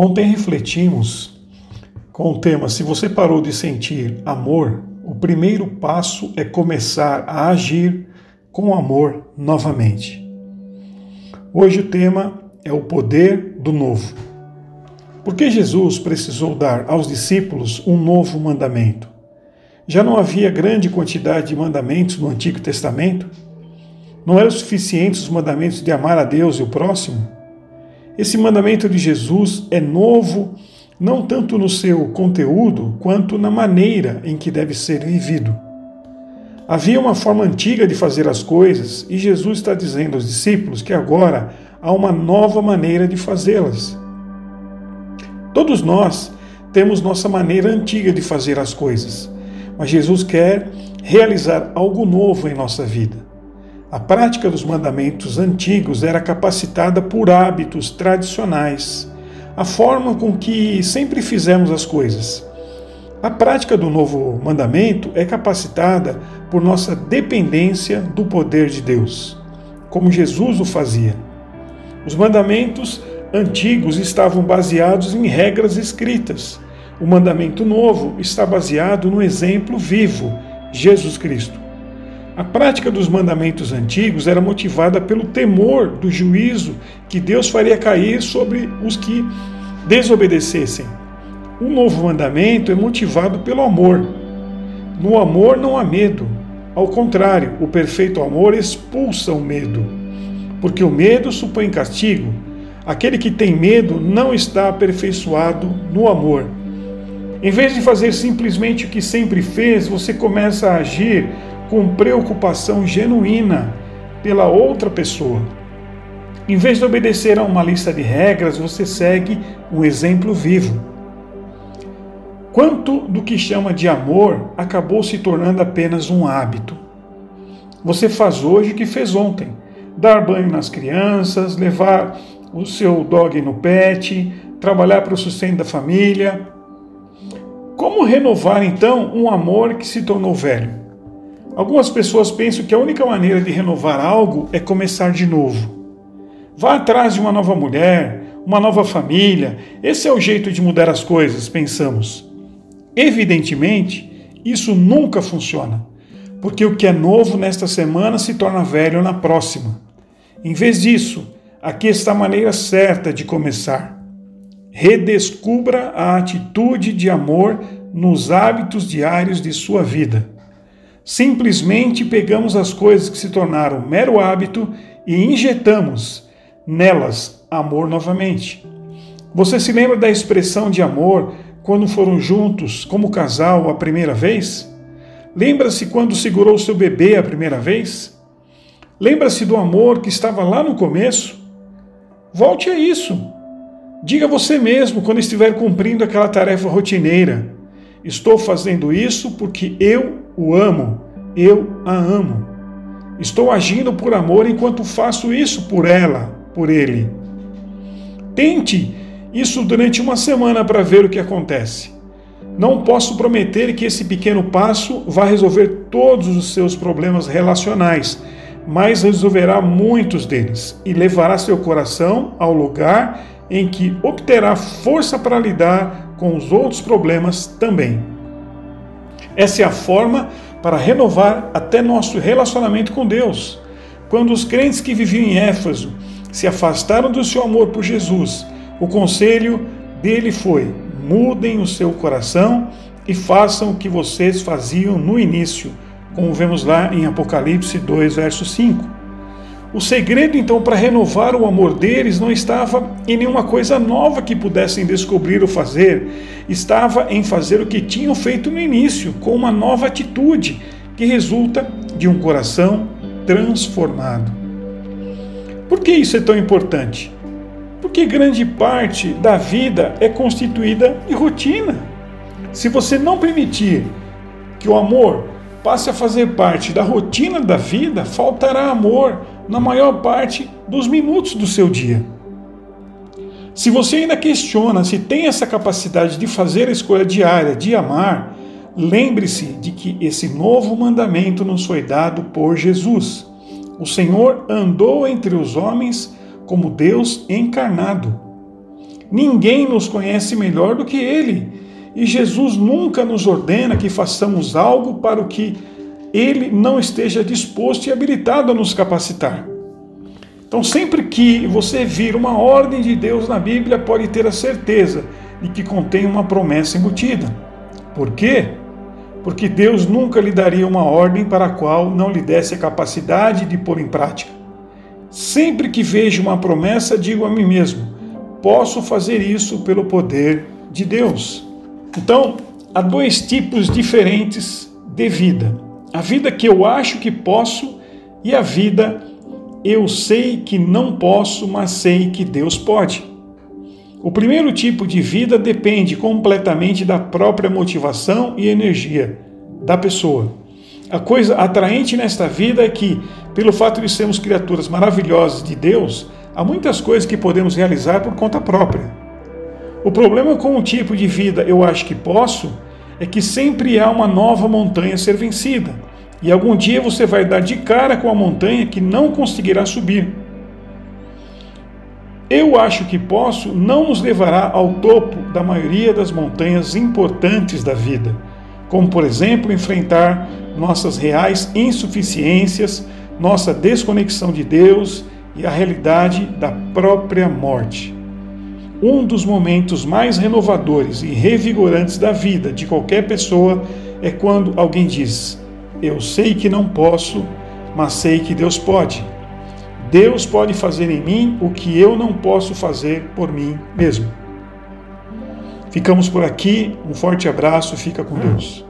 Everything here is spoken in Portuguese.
Ontem refletimos com o tema Se você parou de sentir amor, o primeiro passo é começar a agir com amor novamente. Hoje o tema é o poder do novo. Por que Jesus precisou dar aos discípulos um novo mandamento? Já não havia grande quantidade de mandamentos no Antigo Testamento? Não eram suficientes os mandamentos de amar a Deus e o próximo? Esse mandamento de Jesus é novo, não tanto no seu conteúdo, quanto na maneira em que deve ser vivido. Havia uma forma antiga de fazer as coisas e Jesus está dizendo aos discípulos que agora há uma nova maneira de fazê-las. Todos nós temos nossa maneira antiga de fazer as coisas, mas Jesus quer realizar algo novo em nossa vida. A prática dos mandamentos antigos era capacitada por hábitos tradicionais, a forma com que sempre fizemos as coisas. A prática do novo mandamento é capacitada por nossa dependência do poder de Deus, como Jesus o fazia. Os mandamentos antigos estavam baseados em regras escritas. O mandamento novo está baseado no exemplo vivo, Jesus Cristo. A prática dos mandamentos antigos era motivada pelo temor do juízo que Deus faria cair sobre os que desobedecessem. O novo mandamento é motivado pelo amor. No amor não há medo. Ao contrário, o perfeito amor expulsa o medo, porque o medo supõe castigo. Aquele que tem medo não está aperfeiçoado no amor. Em vez de fazer simplesmente o que sempre fez, você começa a agir com preocupação genuína pela outra pessoa. Em vez de obedecer a uma lista de regras, você segue um exemplo vivo. Quanto do que chama de amor acabou se tornando apenas um hábito? Você faz hoje o que fez ontem: dar banho nas crianças, levar o seu dog no pet, trabalhar para o sustento da família. Como renovar então um amor que se tornou velho? Algumas pessoas pensam que a única maneira de renovar algo é começar de novo. Vá atrás de uma nova mulher, uma nova família. Esse é o jeito de mudar as coisas, pensamos. Evidentemente, isso nunca funciona, porque o que é novo nesta semana se torna velho na próxima. Em vez disso, aqui está a maneira certa de começar. Redescubra a atitude de amor nos hábitos diários de sua vida. Simplesmente pegamos as coisas que se tornaram mero hábito e injetamos nelas amor novamente. Você se lembra da expressão de amor quando foram juntos como casal a primeira vez? Lembra-se quando segurou seu bebê a primeira vez? Lembra-se do amor que estava lá no começo? Volte a isso. Diga você mesmo quando estiver cumprindo aquela tarefa rotineira: Estou fazendo isso porque eu o amo, eu a amo. Estou agindo por amor enquanto faço isso por ela, por ele. Tente isso durante uma semana para ver o que acontece. Não posso prometer que esse pequeno passo vá resolver todos os seus problemas relacionais, mas resolverá muitos deles e levará seu coração ao lugar em que obterá força para lidar com os outros problemas também. Essa é a forma para renovar até nosso relacionamento com Deus. Quando os crentes que viviam em Éfeso se afastaram do seu amor por Jesus, o conselho dele foi: mudem o seu coração e façam o que vocês faziam no início, como vemos lá em Apocalipse 2, verso 5. O segredo, então, para renovar o amor deles não estava em nenhuma coisa nova que pudessem descobrir ou fazer, estava em fazer o que tinham feito no início, com uma nova atitude que resulta de um coração transformado. Por que isso é tão importante? Porque grande parte da vida é constituída de rotina. Se você não permitir que o amor passe a fazer parte da rotina da vida, faltará amor na maior parte dos minutos do seu dia. Se você ainda questiona se tem essa capacidade de fazer a escolha diária de amar, lembre-se de que esse novo mandamento nos foi dado por Jesus. O Senhor andou entre os homens como Deus encarnado. ninguém nos conhece melhor do que Ele. E Jesus nunca nos ordena que façamos algo para o que Ele não esteja disposto e habilitado a nos capacitar. Então, sempre que você vir uma ordem de Deus na Bíblia, pode ter a certeza de que contém uma promessa embutida. Por quê? Porque Deus nunca lhe daria uma ordem para a qual não lhe desse a capacidade de pôr em prática. Sempre que vejo uma promessa, digo a mim mesmo: posso fazer isso pelo poder de Deus. Então, há dois tipos diferentes de vida: a vida que eu acho que posso e a vida eu sei que não posso, mas sei que Deus pode. O primeiro tipo de vida depende completamente da própria motivação e energia da pessoa. A coisa atraente nesta vida é que, pelo fato de sermos criaturas maravilhosas de Deus, há muitas coisas que podemos realizar por conta própria. O problema com o tipo de vida eu acho que posso é que sempre há uma nova montanha a ser vencida. E algum dia você vai dar de cara com a montanha que não conseguirá subir. Eu acho que posso não nos levará ao topo da maioria das montanhas importantes da vida, como por exemplo enfrentar nossas reais insuficiências, nossa desconexão de Deus e a realidade da própria morte. Um dos momentos mais renovadores e revigorantes da vida de qualquer pessoa é quando alguém diz: Eu sei que não posso, mas sei que Deus pode. Deus pode fazer em mim o que eu não posso fazer por mim mesmo. Ficamos por aqui, um forte abraço, fica com Deus.